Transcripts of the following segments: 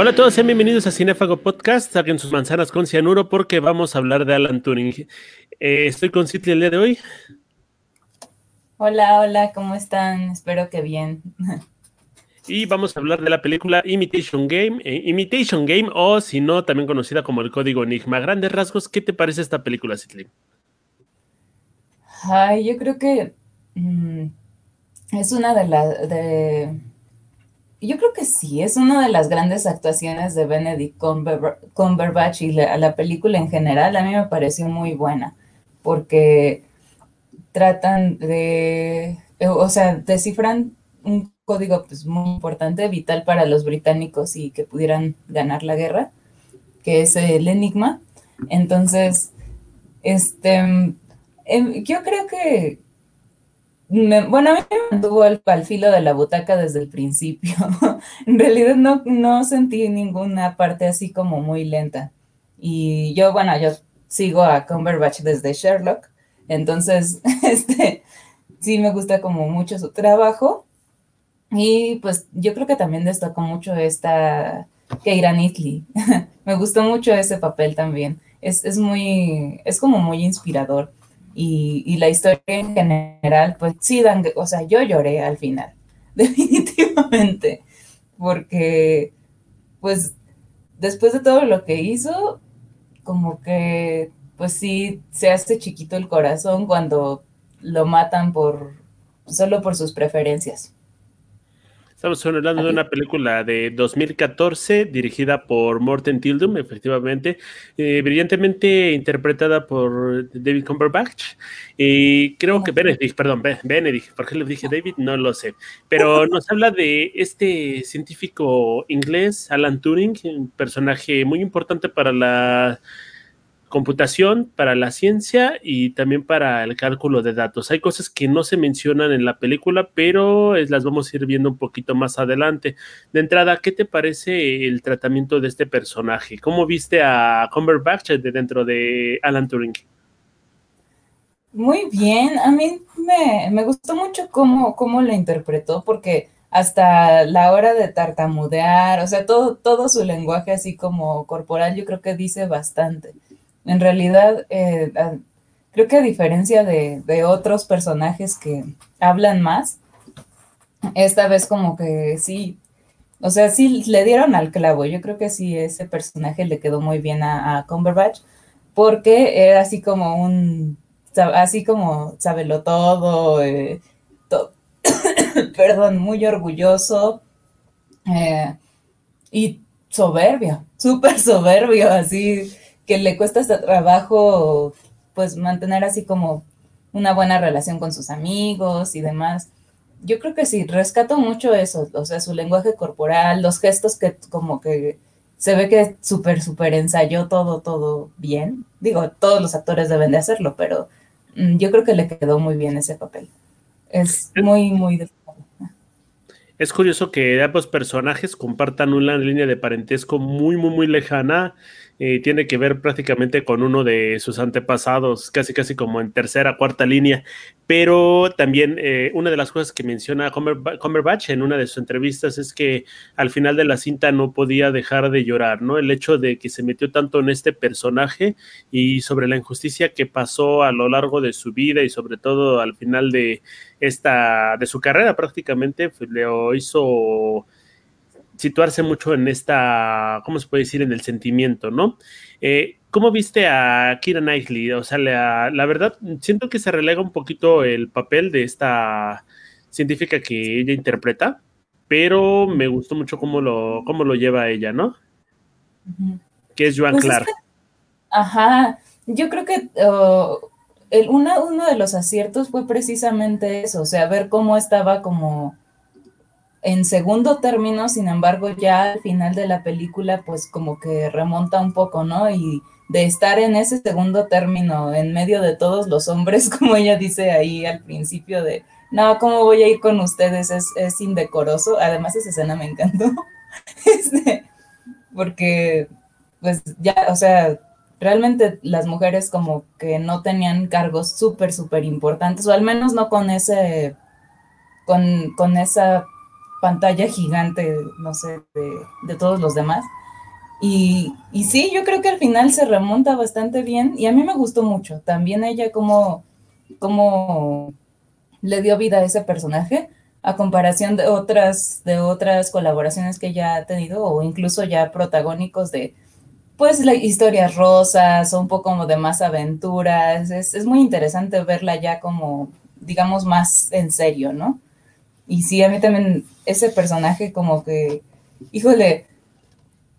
Hola a todos, sean bienvenidos a Cinefago Podcast. Saquen sus manzanas con cianuro porque vamos a hablar de Alan Turing. Eh, estoy con City el día de hoy. Hola, hola, ¿cómo están? Espero que bien. Y vamos a hablar de la película Imitation Game, eh, Imitation Game, o si no, también conocida como el Código Enigma. Grandes rasgos, ¿qué te parece esta película, Citli? Ay, yo creo que mm, es una de las de yo creo que sí, es una de las grandes actuaciones de Benedict Cumberbatch y la, la, película en general a mí me pareció muy buena, porque tratan de, o sea, descifran un código pues, muy importante, vital para los británicos y que pudieran ganar la guerra, que es el enigma. Entonces, este, em, yo creo que, bueno, a mí me mantuvo al, filo de la butaca desde el principio. en realidad no, no sentí ninguna parte así como muy lenta. Y yo, bueno, yo sigo a Cumberbatch desde Sherlock, entonces, este, sí me gusta como mucho su trabajo. Y pues yo creo que también destacó mucho esta Keira Knightley. me gustó mucho ese papel también. Es, es, muy, es como muy inspirador y, la historia en general, pues sí, dan, o sea, yo lloré al final, definitivamente, porque pues después de todo lo que hizo, como que pues sí se hace chiquito el corazón cuando lo matan por solo por sus preferencias. Estamos hablando de una película de 2014 dirigida por Morten Tildum, efectivamente, eh, brillantemente interpretada por David Cumberbatch. Y creo que Benedict, perdón, Benedict, ¿por qué le dije David? No lo sé. Pero nos habla de este científico inglés, Alan Turing, un personaje muy importante para la computación, para la ciencia y también para el cálculo de datos. Hay cosas que no se mencionan en la película, pero las vamos a ir viendo un poquito más adelante. De entrada, ¿qué te parece el tratamiento de este personaje? ¿Cómo viste a Cumberbatch de dentro de Alan Turing? Muy bien, a mí me, gustó mucho cómo, cómo lo interpretó, porque hasta la hora de tartamudear, o sea, todo, todo su lenguaje así como corporal, yo creo que dice bastante. En realidad, eh, creo que a diferencia de, otros personajes que hablan más, esta vez como que sí, o sea, sí le dieron al clavo. Yo creo que sí, ese personaje le quedó muy bien a, Cumberbatch, porque era así como un, así como sábelo todo, eh, perdón, muy orgulloso eh, y soberbio, súper soberbio, así que le cuesta este trabajo pues mantener así como una buena relación con sus amigos y demás. Yo creo que sí, rescato mucho eso, o sea, su lenguaje corporal, los gestos que como que se ve que súper, súper ensayó todo, todo bien. Digo, todos los actores deben de hacerlo, pero mm, yo creo que le quedó muy bien ese papel. Es muy, muy... Es curioso que ambos personajes compartan una línea de parentesco muy, muy, muy lejana eh, tiene que ver prácticamente con uno de sus antepasados, casi casi como en tercera, cuarta línea. Pero también eh, una de las cosas que menciona Cumberbatch en una de sus entrevistas es que al final de la cinta no podía dejar de llorar, ¿no? El hecho de que se metió tanto en este personaje y sobre la injusticia que pasó a lo largo de su vida y sobre todo al final de esta, de su carrera prácticamente, pues, le hizo situarse mucho en esta, ¿cómo se puede decir? En el sentimiento, ¿no? Eh, ¿Cómo viste a Kira Knightley? O sea, la, la, verdad, siento que se relega un poquito el papel de esta científica que ella interpreta, pero me gustó mucho cómo lo, cómo lo lleva ella, ¿no? Que es Joan pues Clark. ajá, yo creo que uh, el, uno de los aciertos fue precisamente eso, o sea, ver cómo estaba como en segundo término, sin embargo, ya al final de la película, pues como que remonta un poco, ¿no? Y de estar en ese segundo término, en medio de todos los hombres, como ella dice ahí al principio de, no, ¿cómo voy a ir con ustedes? Es, indecoroso. Además, esa escena me encantó. este, porque, pues ya, o sea, realmente las mujeres como que no tenían cargos súper, súper importantes, o al menos no con ese, con, con esa pantalla gigante, no sé, de, todos los demás. Y, y, sí, yo creo que al final se remonta bastante bien y a mí me gustó mucho. También ella como, como le dio vida a ese personaje a comparación de otras, de otras colaboraciones que ella ha tenido o incluso ya protagónicos de, pues, la, historias rosas o un poco de más aventuras. Es, es muy interesante verla ya como, digamos, más en serio, ¿no? Y sí, a mí también ese personaje como que, híjole,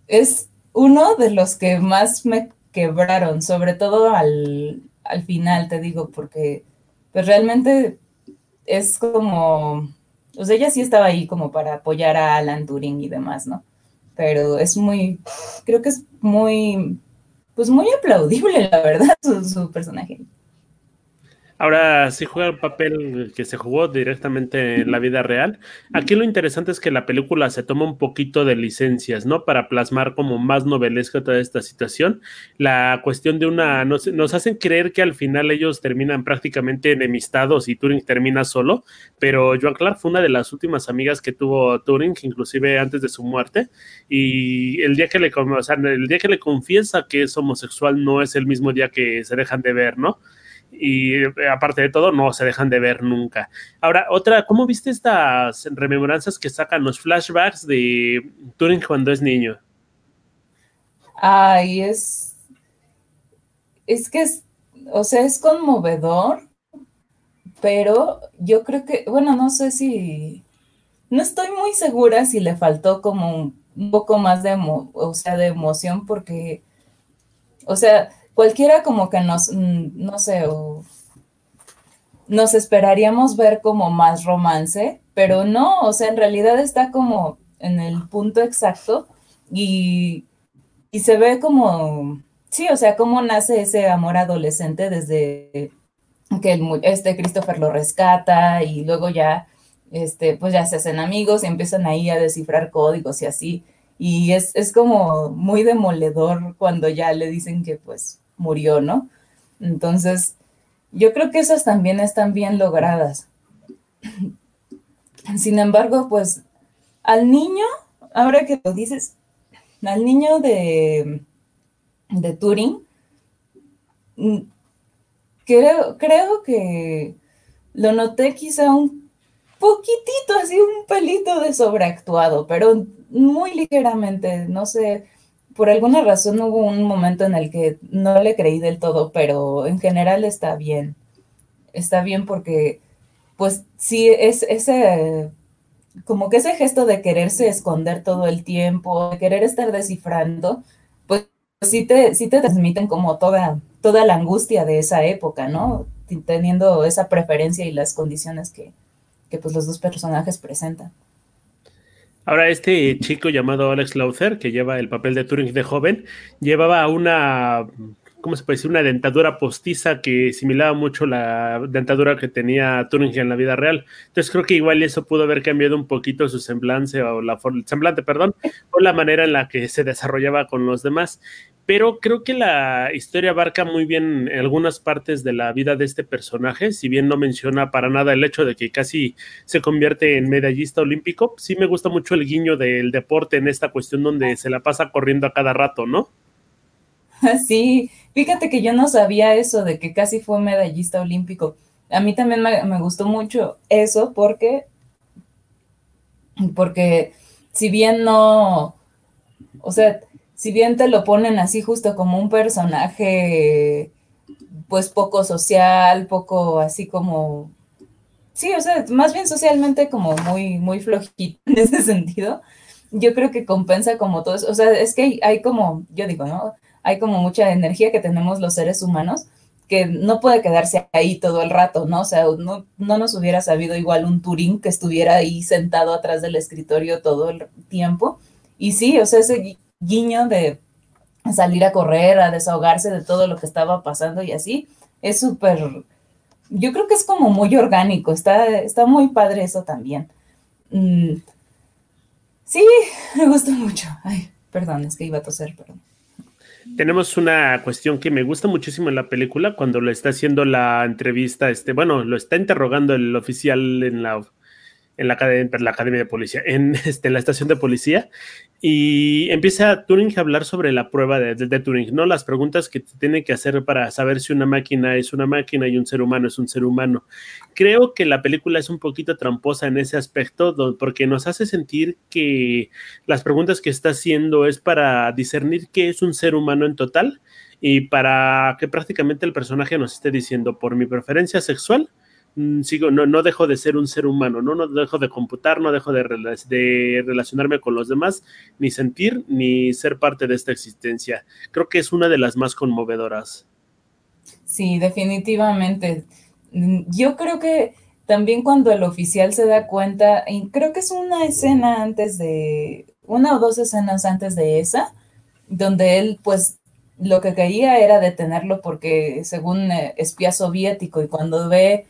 es uno de los que más me quebraron, sobre todo al, al final, te digo, porque pues realmente es como, o sea, ella sí estaba ahí como para apoyar a Alan Turing y demás, ¿no? Pero es muy, creo que es muy, pues muy aplaudible, la verdad, su, su personaje. Ahora sí juega el papel que se jugó directamente en la vida real. Aquí lo interesante es que la película se toma un poquito de licencias, ¿no? Para plasmar como más novelesca toda esta situación. La cuestión de una. Nos, nos hacen creer que al final ellos terminan prácticamente enemistados y Turing termina solo, pero Joan Clark fue una de las últimas amigas que tuvo Turing, inclusive antes de su muerte. Y el día que le, el día que le confiesa que es homosexual no es el mismo día que se dejan de ver, ¿no? Y eh, aparte de todo, no se dejan de ver nunca. Ahora, otra, ¿cómo viste estas rememoranzas que sacan los flashbacks de Turing cuando es niño? Ay, es. Es que es. O sea, es conmovedor, pero yo creo que. Bueno, no sé si. No estoy muy segura si le faltó como un, poco más de, o sea, de emoción, porque. O sea cualquiera como que nos, mm, no sé, nos esperaríamos ver como más romance, pero no, o sea, en realidad está como en el punto exacto y, y se ve como, sí, o sea, cómo nace ese amor adolescente desde que este Christopher lo rescata y luego ya, este, pues ya se hacen amigos y empiezan ahí a descifrar códigos y así. Y es, es como muy demoledor cuando ya le dicen que pues murió, ¿no? Entonces, yo creo que esas también están bien logradas. Sin embargo, pues al niño, ahora que lo dices, al niño de, de Turing, mm, creo, creo que lo noté quizá un poquitito, así un pelito de sobreactuado, pero muy ligeramente, no sé, por alguna razón hubo un momento en el que no le creí del todo, pero en general está bien. Está bien porque, pues sí, es ese, como que ese gesto de quererse esconder todo el tiempo, de querer estar descifrando, pues sí te, sí te transmiten como toda, toda la angustia de esa época, ¿no? Teniendo esa preferencia y las condiciones que, que pues los dos personajes presentan. Ahora, este chico llamado Alex Lauther, que lleva el papel de Turing de joven, llevaba una, ¿cómo se puede decir? Una dentadura postiza que similaba mucho la dentadura que tenía Turing en la vida real. Entonces creo que igual eso pudo haber cambiado un poquito su semblante o la semblante, perdón, o la manera en la que se desarrollaba con los demás pero creo que la historia abarca muy bien algunas partes de la vida de este personaje, si bien no menciona para nada el hecho de que casi se convierte en medallista olímpico, sí me gusta mucho el guiño del deporte en esta cuestión donde se la pasa corriendo a cada rato, ¿no? Sí, fíjate que yo no sabía eso de que casi fue medallista olímpico. A mí también me, me gustó mucho eso porque, porque si bien no, o sea, si bien te lo ponen así justo como un personaje, pues poco social, poco así como, sí, o sea, más bien socialmente como muy, muy flojito en ese sentido, yo creo que compensa como todo eso, o sea, es que hay, como, yo digo, ¿no? Hay como mucha energía que tenemos los seres humanos que no puede quedarse ahí todo el rato, ¿no? O sea, no, no nos hubiera sabido igual un Turín que estuviera ahí sentado atrás del escritorio todo el tiempo. Y sí, o sea, ese guiño de salir a correr, a desahogarse de todo lo que estaba pasando y así, es súper, yo creo que es como muy orgánico, está, está muy padre eso también. Mm, sí, me gusta mucho. Ay, perdón, es que iba a toser, perdón. Tenemos una cuestión que me gusta muchísimo en la película cuando lo está haciendo la entrevista, este, bueno, lo está interrogando el oficial en la en la, academia de policía, en este, la estación de policía, y empieza Turing a hablar sobre la prueba de, de, Turing, ¿no? Las preguntas que tiene que hacer para saber si una máquina es una máquina y un ser humano es un ser humano. Creo que la película es un poquito tramposa en ese aspecto porque nos hace sentir que las preguntas que está haciendo es para discernir qué es un ser humano en total y para que prácticamente el personaje nos esté diciendo por mi preferencia sexual sigo, no, no dejo de ser un ser humano, ¿no? no dejo de computar, no dejo de, de, relacionarme con los demás, ni sentir, ni ser parte de esta existencia. Creo que es una de las más conmovedoras. Sí, definitivamente. Mm, yo creo que también cuando el oficial se da cuenta, y creo que es una escena antes de, una o dos escenas antes de esa, donde él pues lo que quería era detenerlo porque según eh, espía soviético y cuando ve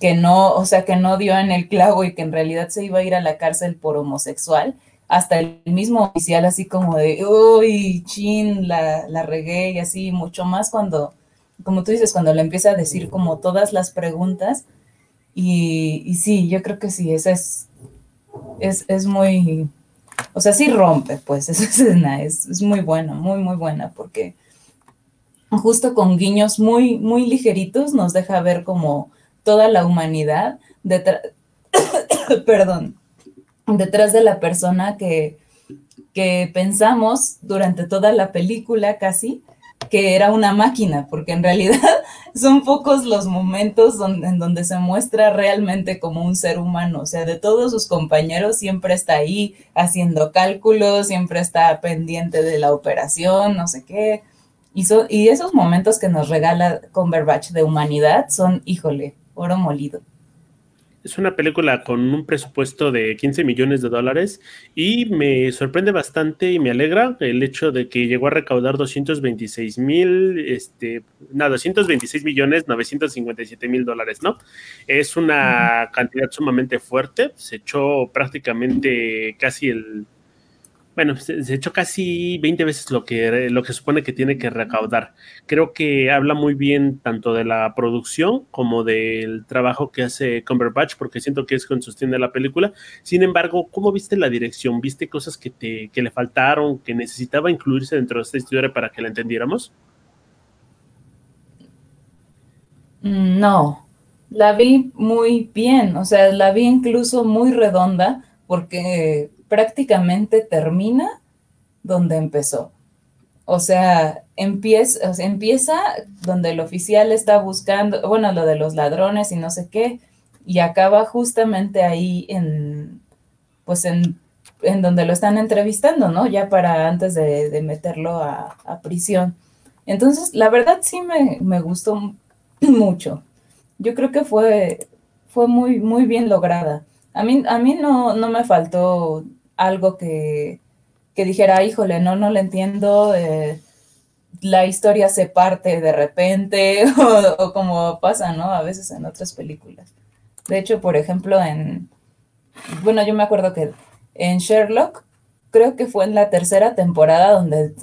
que no, o sea, que no dio en el clavo y que en realidad se iba a ir a la cárcel por homosexual, hasta el mismo oficial así como de, uy, chin, la, la regué y así, mucho más cuando, como tú dices, cuando le empieza a decir como todas las preguntas. Y, y sí, yo creo que sí, esa es, es, es muy, o sea, sí rompe, pues, esa escena es, es muy buena, muy, muy buena, porque justo con guiños muy, muy ligeritos nos deja ver como toda la humanidad detrás, perdón, detrás de la persona que, que pensamos durante toda la película casi que era una máquina, porque en realidad son pocos los momentos en donde se muestra realmente como un ser humano. O sea, de todos sus compañeros siempre está ahí haciendo cálculos, siempre está pendiente de la operación, no sé qué. Y, y esos momentos que nos regala Converbatch de humanidad son, híjole, oro molido. Es una película con un presupuesto de 15 millones de dólares y me sorprende bastante y me alegra el hecho de que llegó a recaudar 226 mil, este, no, 226 millones 957 mil dólares, ¿no? Es una cantidad sumamente fuerte, se echó prácticamente casi el bueno, se, echó casi 20 veces lo que, lo que supone que tiene que recaudar. Creo que habla muy bien tanto de la producción como del trabajo que hace Cumberbatch, porque siento que es quien sostiene la película. Sin embargo, ¿cómo viste la dirección? ¿Viste cosas que, te, que le faltaron, que necesitaba incluirse dentro de esta historia para que la entendiéramos? No, la vi muy bien, o sea, la vi incluso muy redonda, porque prácticamente termina donde empezó. O sea, empieza, empieza donde el oficial está buscando, bueno, lo de los ladrones y no sé qué, y acaba justamente ahí en, pues en, en donde lo están entrevistando, ¿no? Ya para antes de, meterlo a, prisión. Entonces, la verdad sí me, me, gustó mucho. Yo creo que fue, fue muy, muy bien lograda. A mí, a mí no, no me faltó algo que, dijera, híjole, no, no le entiendo, eh, la historia se parte de repente, o, como pasa, ¿no? A veces en otras películas. De hecho, por ejemplo, en, bueno, yo me acuerdo que en Sherlock, creo que fue en la tercera temporada donde,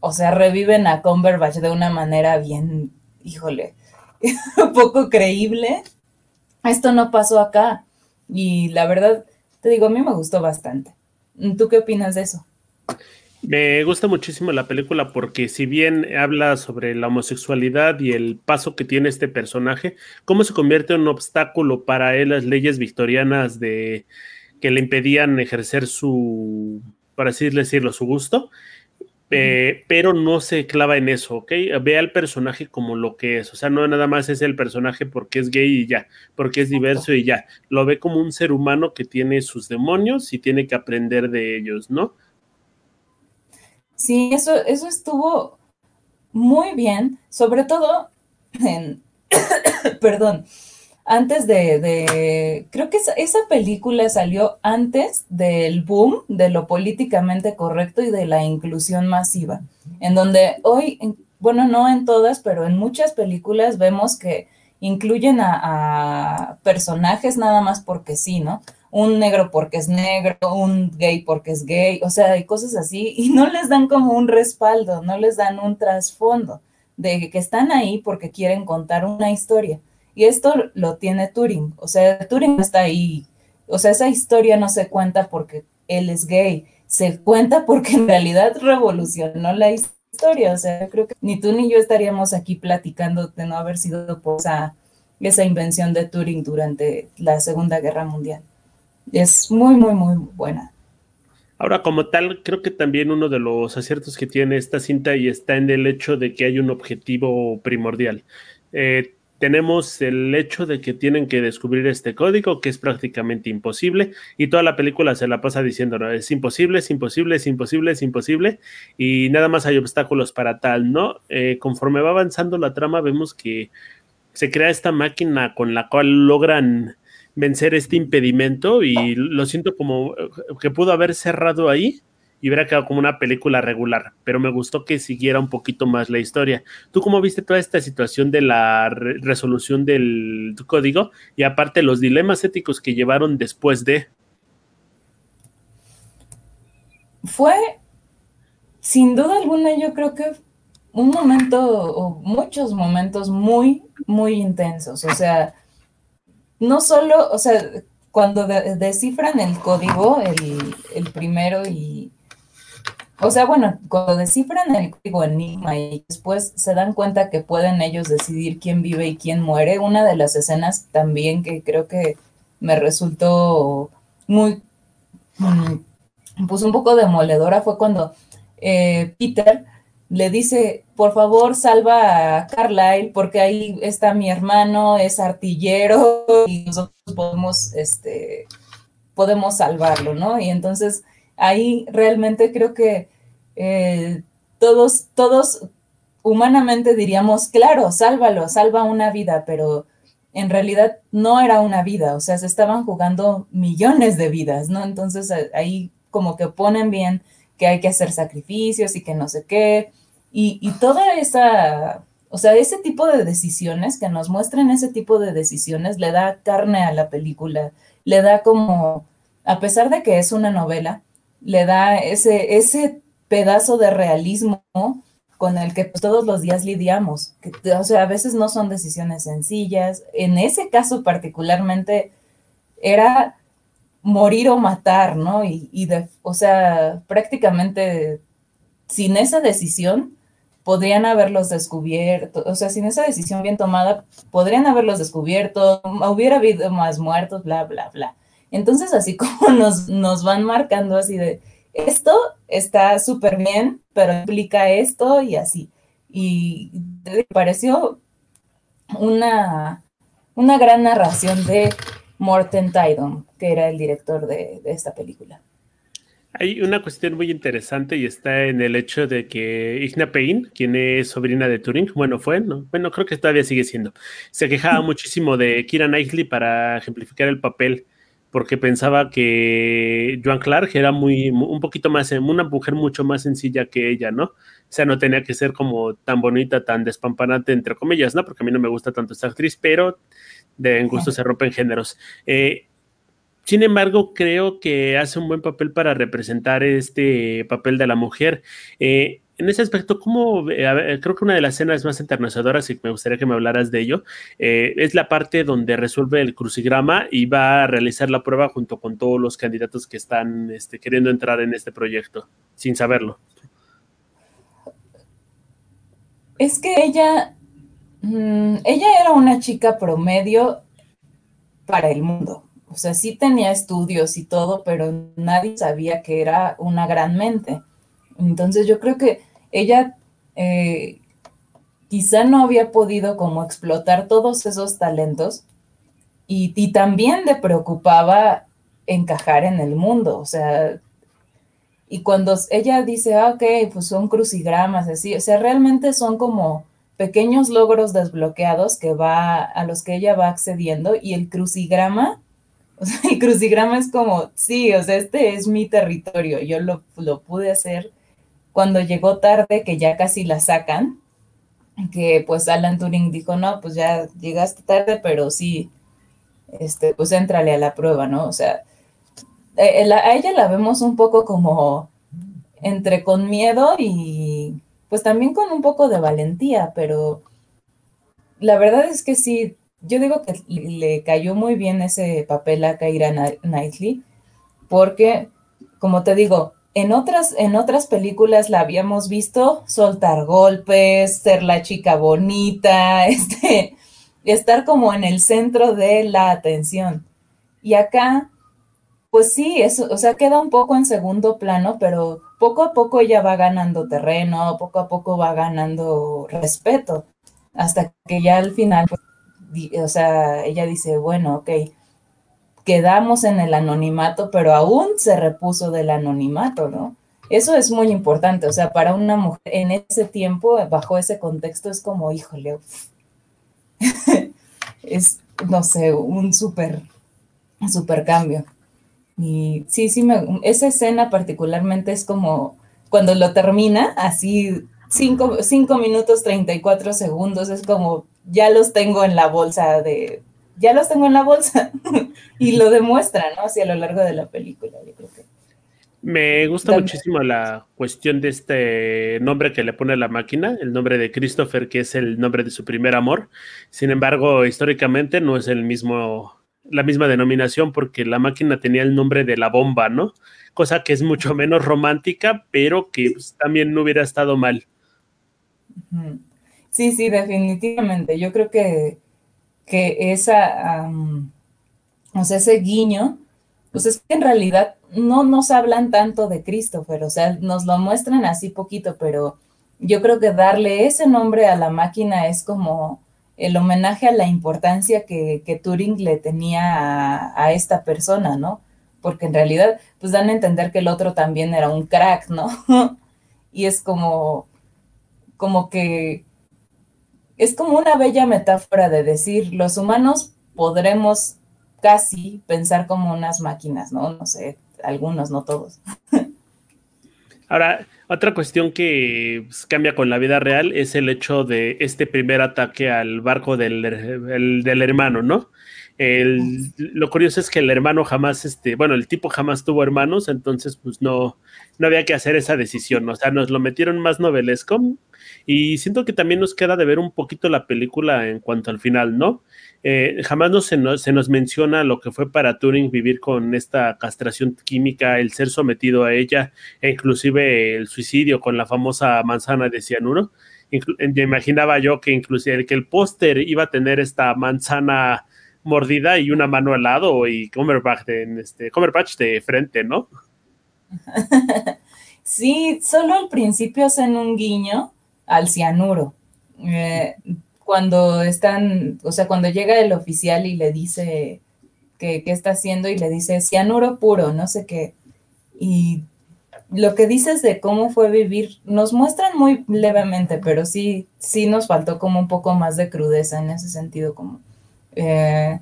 o sea, reviven a Cumberbatch de una manera bien, híjole, poco creíble. Esto no pasó acá. Y la verdad, te digo, a mí me gustó bastante. ¿Tú qué opinas de eso? Me gusta muchísimo la película porque si bien habla sobre la homosexualidad y el paso que tiene este personaje, cómo se convierte en un obstáculo para él las leyes victorianas de que le impedían ejercer su, para así decirlo, su gusto, eh, pero no se clava en eso, ¿ok? Ve al personaje como lo que es, o sea, no nada más es el personaje porque es gay y ya, porque es diverso y ya, lo ve como un ser humano que tiene sus demonios y tiene que aprender de ellos, ¿no? Sí, eso, eso estuvo muy bien, sobre todo en, perdón, antes de, creo que esa, película salió antes del boom de lo políticamente correcto y de la inclusión masiva, en donde hoy, bueno, no en todas, pero en muchas películas vemos que incluyen a, personajes nada más porque sí, ¿no? Un negro porque es negro, un gay porque es gay, o sea, hay cosas así, y no les dan como un respaldo, no les dan un trasfondo de que están ahí porque quieren contar una historia. Y esto lo tiene Turing. O sea, Turing está ahí o sea, esa historia no se cuenta porque él es gay, se cuenta porque en realidad revolucionó la historia. O sea, creo que ni tú ni yo estaríamos aquí platicando de no haber sido por esa, invención de Turing durante la Segunda Guerra Mundial. Es muy, muy, muy buena. Ahora, como tal, creo que también uno de los aciertos que tiene esta cinta y está en el hecho de que hay un objetivo primordial. Eh, tenemos el hecho de que tienen que descubrir este código, que es prácticamente imposible, y toda la película se la pasa diciendo, no, es imposible, es imposible, es imposible, es imposible, y nada más hay obstáculos para tal, ¿no? Eh, conforme va avanzando la trama, vemos que se crea esta máquina con la cual logran vencer este impedimento, y lo siento como que pudo haber cerrado ahí, y hubiera quedado como una película regular, pero me gustó que siguiera un poquito más la historia. ¿Tú cómo viste toda esta situación de la resolución del código y aparte los dilemas éticos que llevaron después de? Fue, sin duda alguna, yo creo que un momento o muchos momentos muy, muy intensos. O sea, no solo, o sea, cuando descifran el código, el, el primero y o sea, bueno, cuando descifran el código Enigma y después se dan cuenta que pueden ellos decidir quién vive y quién muere, una de las escenas también que creo que me resultó muy, mm, pues un poco demoledora fue cuando eh, Peter le dice, por favor, salva a Carlyle porque ahí está mi hermano, es artillero y nosotros podemos, este, podemos salvarlo, ¿no? Y entonces ahí realmente creo que eh, todos, todos humanamente diríamos, claro, sálvalo, salva una vida, pero en realidad no era una vida, o sea, se estaban jugando millones de vidas, ¿no? Entonces ahí como que ponen bien que hay que hacer sacrificios y que no sé qué, y, y toda esa, o sea, ese tipo de decisiones, que nos muestren ese tipo de decisiones, le da carne a la película, le da como, a pesar de que es una novela, le da ese, ese pedazo de realismo con el que pues, todos los días lidiamos. O sea, a veces no son decisiones sencillas. En ese caso particularmente era morir o matar, ¿no? Y, de, o sea, prácticamente sin esa decisión podrían haberlos descubierto, o sea, sin esa decisión bien tomada, podrían haberlos descubierto, hubiera habido más muertos, bla, bla, bla. Entonces, así como nos, nos van marcando así de, esto está súper bien, pero implica esto y así. Y me pareció una, una gran narración de Morten Tydon, que era el director de, esta película. Hay una cuestión muy interesante y está en el hecho de que Igna Payne, quien es sobrina de Turing, bueno, fue, ¿no? Bueno, creo que todavía sigue siendo, se quejaba muchísimo de Kira Knightley para ejemplificar el papel porque pensaba que Joan Clark era muy, un poquito más, una mujer mucho más sencilla que ella, ¿no? O sea, no tenía que ser como tan bonita, tan despampanante, entre comillas, ¿no? Porque a mí no me gusta tanto esta actriz, pero de en gusto se rompen géneros. Eh, sin embargo, creo que hace un buen papel para representar este papel de la mujer. Eh, en ese aspecto, ¿cómo? creo que una de las escenas más enternacedoras, y me gustaría que me hablaras de ello, eh, es la parte donde resuelve el crucigrama y va a realizar la prueba junto con todos los candidatos que están este, queriendo entrar en este proyecto, sin saberlo. Es que ella, mm, ella era una chica promedio para el mundo. O sea, sí tenía estudios y todo, pero nadie sabía que era una gran mente. Entonces yo creo que ella eh, quizá no había podido como explotar todos esos talentos y, también le preocupaba encajar en el mundo, o sea, y cuando ella dice, ah, ok, pues son crucigramas, así, o sea, realmente son como pequeños logros desbloqueados que va, a los que ella va accediendo y el crucigrama, o sea, el crucigrama es como, sí, o sea, este es mi territorio, yo lo, lo pude hacer cuando llegó tarde, que ya casi la sacan, que pues Alan Turing dijo, no, pues ya llegaste tarde, pero sí, este, pues éntrale a la prueba, ¿no? O sea, eh, eh, a ella la vemos un poco como entre con miedo y pues también con un poco de valentía, pero la verdad es que sí, yo digo que le cayó muy bien ese papel a Keira Knightley, porque, como te digo, en otras, en otras películas la habíamos visto soltar golpes, ser la chica bonita, este, estar como en el centro de la atención. Y acá, pues sí, eso, o sea, queda un poco en segundo plano, pero poco a poco ella va ganando terreno, poco a poco va ganando respeto, hasta que ya al final, pues, o sea, ella dice, bueno, ok, quedamos en el anonimato, pero aún se repuso del anonimato, ¿no? Eso es muy importante, o sea, para una mujer en ese tiempo, bajo ese contexto, es como, híjole, es, no sé, un súper, súper cambio. Y sí, sí, me, esa escena particularmente es como cuando lo termina, así 5 cinco, minutos 34 segundos, es como, ya los tengo en la bolsa de, ya los tengo en la bolsa y lo demuestra, ¿no? Así a lo largo de la película, yo creo que. Me gusta muchísimo la cuestión de este nombre que le pone la máquina, el nombre de Christopher, que es el nombre de su primer amor. Sin embargo, históricamente no es el mismo, la misma denominación porque la máquina tenía el nombre de la bomba, ¿no? Cosa que es mucho menos romántica, pero que pues, también no hubiera estado mal. Sí, sí, definitivamente. Yo creo que que esa, o sea, ese guiño, pues es que en realidad no nos hablan tanto de Christopher, o sea, nos lo muestran así poquito, pero yo creo que darle ese nombre a la máquina es como el homenaje a la importancia que, Turing le tenía a, a, esta persona, ¿no? Porque en realidad, pues dan a entender que el otro también era un crack, ¿no? y es como, como que es como una bella metáfora de decir, los humanos podremos casi pensar como unas máquinas, ¿no? No sé, algunos, no todos. Ahora, otra cuestión que pues, cambia con la vida real es el hecho de este primer ataque al barco del, del hermano, ¿no? Lo curioso es que el hermano jamás, este, bueno, el tipo jamás tuvo hermanos, entonces pues no, no había que hacer esa decisión, o sea, nos lo metieron más novelesco y siento que también nos queda de ver un poquito la película en cuanto al final, ¿no? Eh, jamás no se, nos, se nos menciona lo que fue para Turing vivir con esta castración química, el ser sometido a ella, e inclusive el suicidio con la famosa manzana de cianuro. me imaginaba yo que inclusive que el póster iba a tener esta manzana mordida y una mano al lado y Cumberbatch de, este, de frente, ¿no? sí, solo al principio hacen un guiño al cianuro. Eh, cuando están, o sea, cuando llega el oficial y le dice que qué está haciendo y le dice cianuro puro, no sé qué. Y lo que dices de cómo fue vivir, nos muestran muy levemente, pero sí, sí nos faltó como un poco más de crudeza en ese sentido, como eh,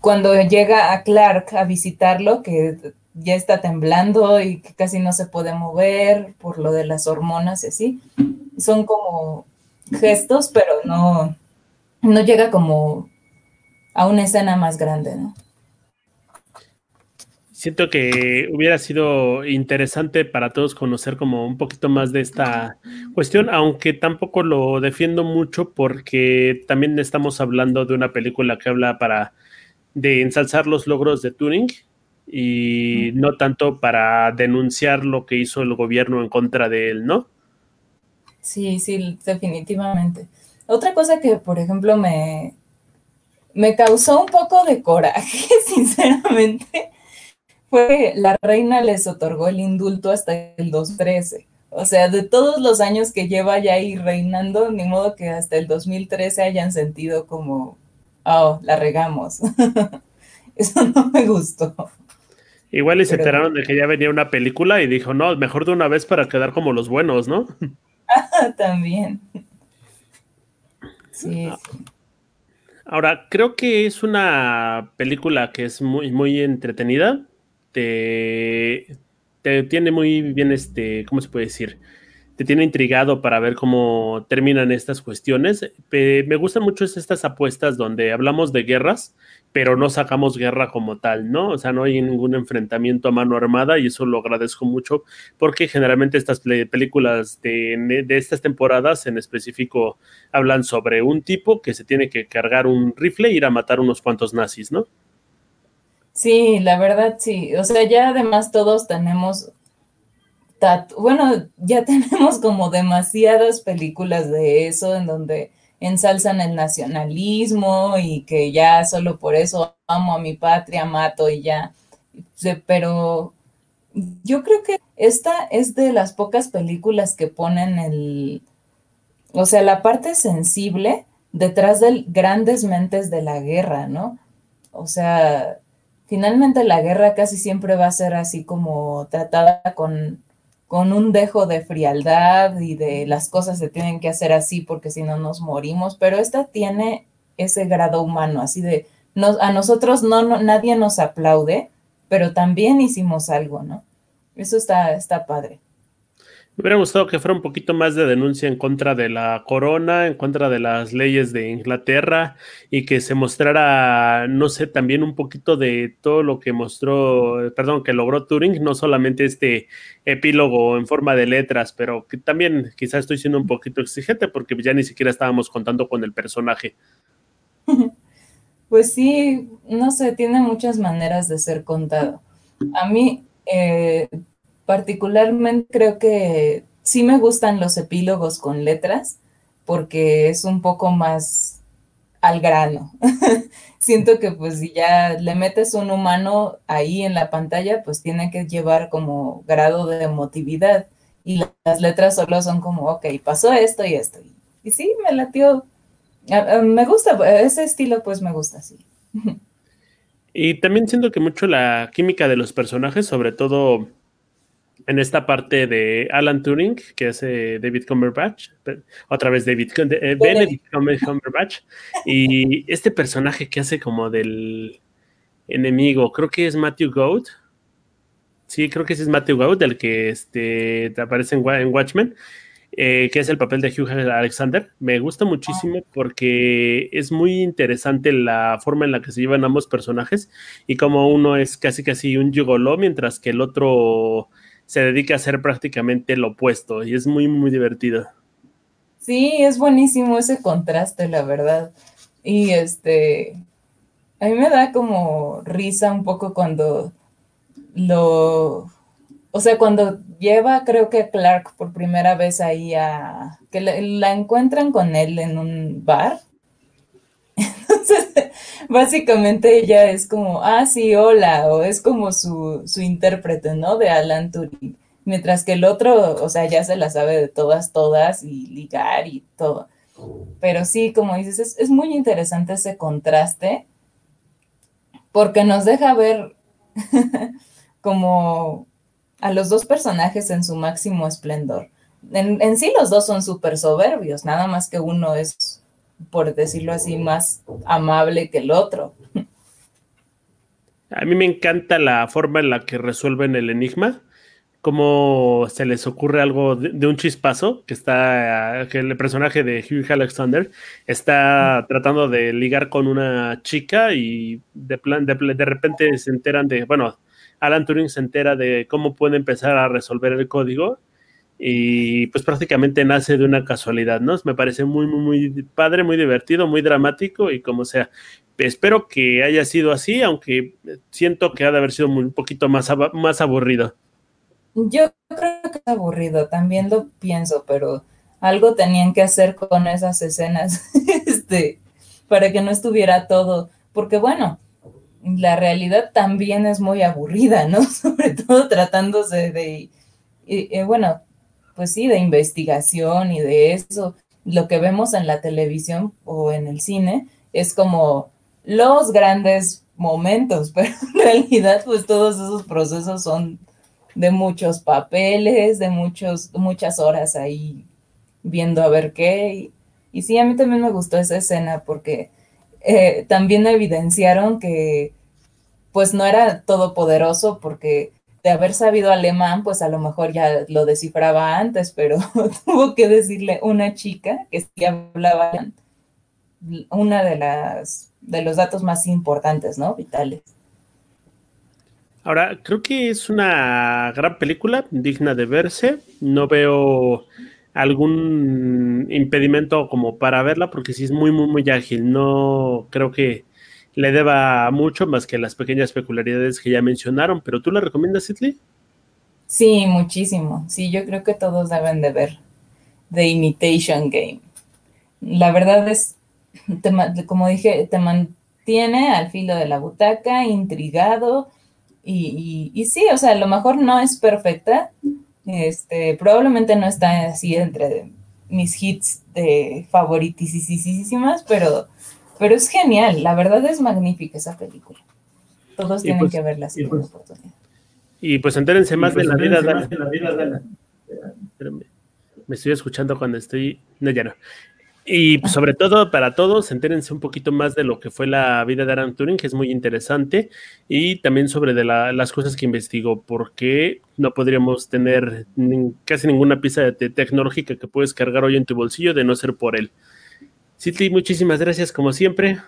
cuando llega a Clark a visitarlo, que ya está temblando y que casi no se puede mover por lo de las hormonas y así, son como gestos, pero no, no llega como a una escena más grande, ¿no? Siento que hubiera sido interesante para todos conocer como un poquito más de esta cuestión, aunque tampoco lo defiendo mucho porque también estamos hablando de una película que habla para de ensalzar los logros de Turing y no tanto para denunciar lo que hizo el gobierno en contra de él, ¿no? Sí, sí, definitivamente. Otra cosa que, por ejemplo, me, me causó un poco de coraje, sinceramente, fue que la reina les otorgó el indulto hasta el 2013. O sea, de todos los años que lleva ya ahí reinando, ni modo que hasta el 2013 hayan sentido como, oh, la regamos. Eso no me gustó. Igual y se enteraron de que ya venía una película y dijo, no, mejor de una vez para quedar como los buenos, ¿no? También. Sí. Ah. Ahora, creo que es una película que es muy, muy entretenida te, tiene muy bien, este, ¿cómo se puede decir? Te tiene intrigado para ver cómo terminan estas cuestiones. me gustan mucho estas apuestas donde hablamos de guerras, pero no sacamos guerra como tal, ¿no? O sea, no hay ningún enfrentamiento a mano armada y eso lo agradezco mucho porque generalmente estas películas de, de, estas temporadas en específico hablan sobre un tipo que se tiene que cargar un rifle e ir a matar unos cuantos nazis, ¿no? Sí, la verdad sí. O sea, ya además todos tenemos, bueno, ya tenemos como demasiadas películas de eso en donde ensalzan el nacionalismo y que ya solo por eso amo a mi patria, mato y ya. Pero yo creo que esta es de las pocas películas que ponen el, o sea, la parte sensible detrás de grandes mentes de la guerra, ¿no? O sea, finalmente la guerra casi siempre va a ser así como tratada con con un dejo de frialdad y de las cosas se tienen que hacer así porque si no nos morimos, pero esta tiene ese grado humano, así de, a nosotros no, nadie nos aplaude, pero también hicimos algo, ¿no? Eso está, está padre. Me hubiera gustado que fuera un poquito más de denuncia en contra de la corona, en contra de las leyes de Inglaterra y que se mostrara, no sé, también un poquito de todo lo que mostró, perdón, que logró Turing, no solamente este epílogo en forma de letras, pero que también quizás estoy siendo un poquito exigente porque ya ni siquiera estábamos contando con el personaje. Pues sí, no sé, tiene muchas maneras de ser contado. A mí, eh, particularmente creo que sí me gustan los epílogos con letras porque es un poco más al grano. Siento que pues si ya le metes un humano ahí en la pantalla, pues tiene que llevar como grado de emotividad y las letras solo son como, ok, pasó esto y esto. Y, sí, me latió. me gusta, ese estilo pues me gusta, sí. Y también siento que mucho la química de los personajes, sobre todo en esta parte de Alan Turing, que hace David Cumberbatch, otra vez David, eh, Benedict Cumberbatch, y este personaje que hace como del enemigo, creo que es Matthew Goat. Sí, creo que ese es Matthew Goat, el que este, aparece en, Watchmen, eh, que es el papel de Hugh Alexander. Me gusta muchísimo porque es muy interesante la forma en la que se llevan ambos personajes y como uno es casi casi un gigoló, mientras que el otro se dedica a hacer prácticamente lo opuesto y es muy, muy divertido. Sí, es buenísimo ese contraste, la verdad. Y este, a mí me da como risa un poco cuando lo, o sea, cuando lleva, creo que Clark por primera vez ahí a, que la encuentran con él en un bar. Entonces, básicamente ella es como, ah, sí, hola, o es como su, su intérprete, ¿no? De Alan Turing. Mientras que el otro, o sea, ya se la sabe de todas, todas y ligar y todo. Pero sí, como dices, es, muy interesante ese contraste porque nos deja ver como a los dos personajes en su máximo esplendor. En, en sí los dos son súper soberbios, nada más que uno es por decirlo así, más amable que el otro. A mí me encanta la forma en la que resuelven el enigma, cómo se les ocurre algo de, un chispazo, que está, que el personaje de Hugh Alexander está tratando de ligar con una chica y de, plan, de, de repente se enteran de, bueno, Alan Turing se entera de cómo puede empezar a resolver el código y pues prácticamente nace de una casualidad, ¿no? Me parece muy, muy, muy padre, muy divertido, muy dramático y como sea. Espero que haya sido así, aunque siento que ha de haber sido un poquito más, más aburrido. Yo creo que es aburrido, también lo pienso, pero algo tenían que hacer con esas escenas, este, para que no estuviera todo, porque bueno, la realidad también es muy aburrida, ¿no? Sobre todo tratándose de, y, bueno, pues sí, de investigación y de eso. Lo que vemos en la televisión o en el cine es como los grandes momentos, pero en realidad pues todos esos procesos son de muchos papeles, de muchos, muchas horas ahí viendo a ver qué. Y, sí, a mí también me gustó esa escena porque eh, también evidenciaron que pues no era todopoderoso porque de haber sabido alemán, pues a lo mejor ya lo descifraba antes, pero tuvo que decirle una chica que sí hablaba una de las de los datos más importantes, ¿no? Vitales. Ahora, creo que es una gran película, digna de verse. No veo algún impedimento como para verla, porque sí es muy, muy, muy ágil. No creo que le deba mucho más que las pequeñas peculiaridades que ya mencionaron, pero ¿tú la recomiendas, Sidley? Sí, muchísimo. Sí, yo creo que todos deben de ver The Imitation Game. La verdad es, como dije, te mantiene al filo de la butaca, intrigado, y, y, sí, o sea, a lo mejor no es perfecta, este, probablemente no está así entre mis hits de favoritísimas, pero pero es genial, la verdad es magnífica esa película. Todos tienen pues, que verla si pues, oportunidad. Y pues entérense más de, la vida, de la vida. Me estoy escuchando cuando estoy. No, ya no. Y pues, sobre todo para todos, entérense un poquito más de lo que fue la vida de Alan Turing, que es muy interesante, y también sobre de las cosas que investigó, porque no podríamos tener casi ninguna pieza de tecnológica que puedes cargar hoy en tu bolsillo de no ser por él. Citi, muchísimas gracias como siempre.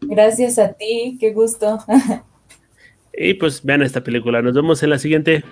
Gracias a ti, qué gusto. y pues vean esta película. Nos vemos en la siguiente.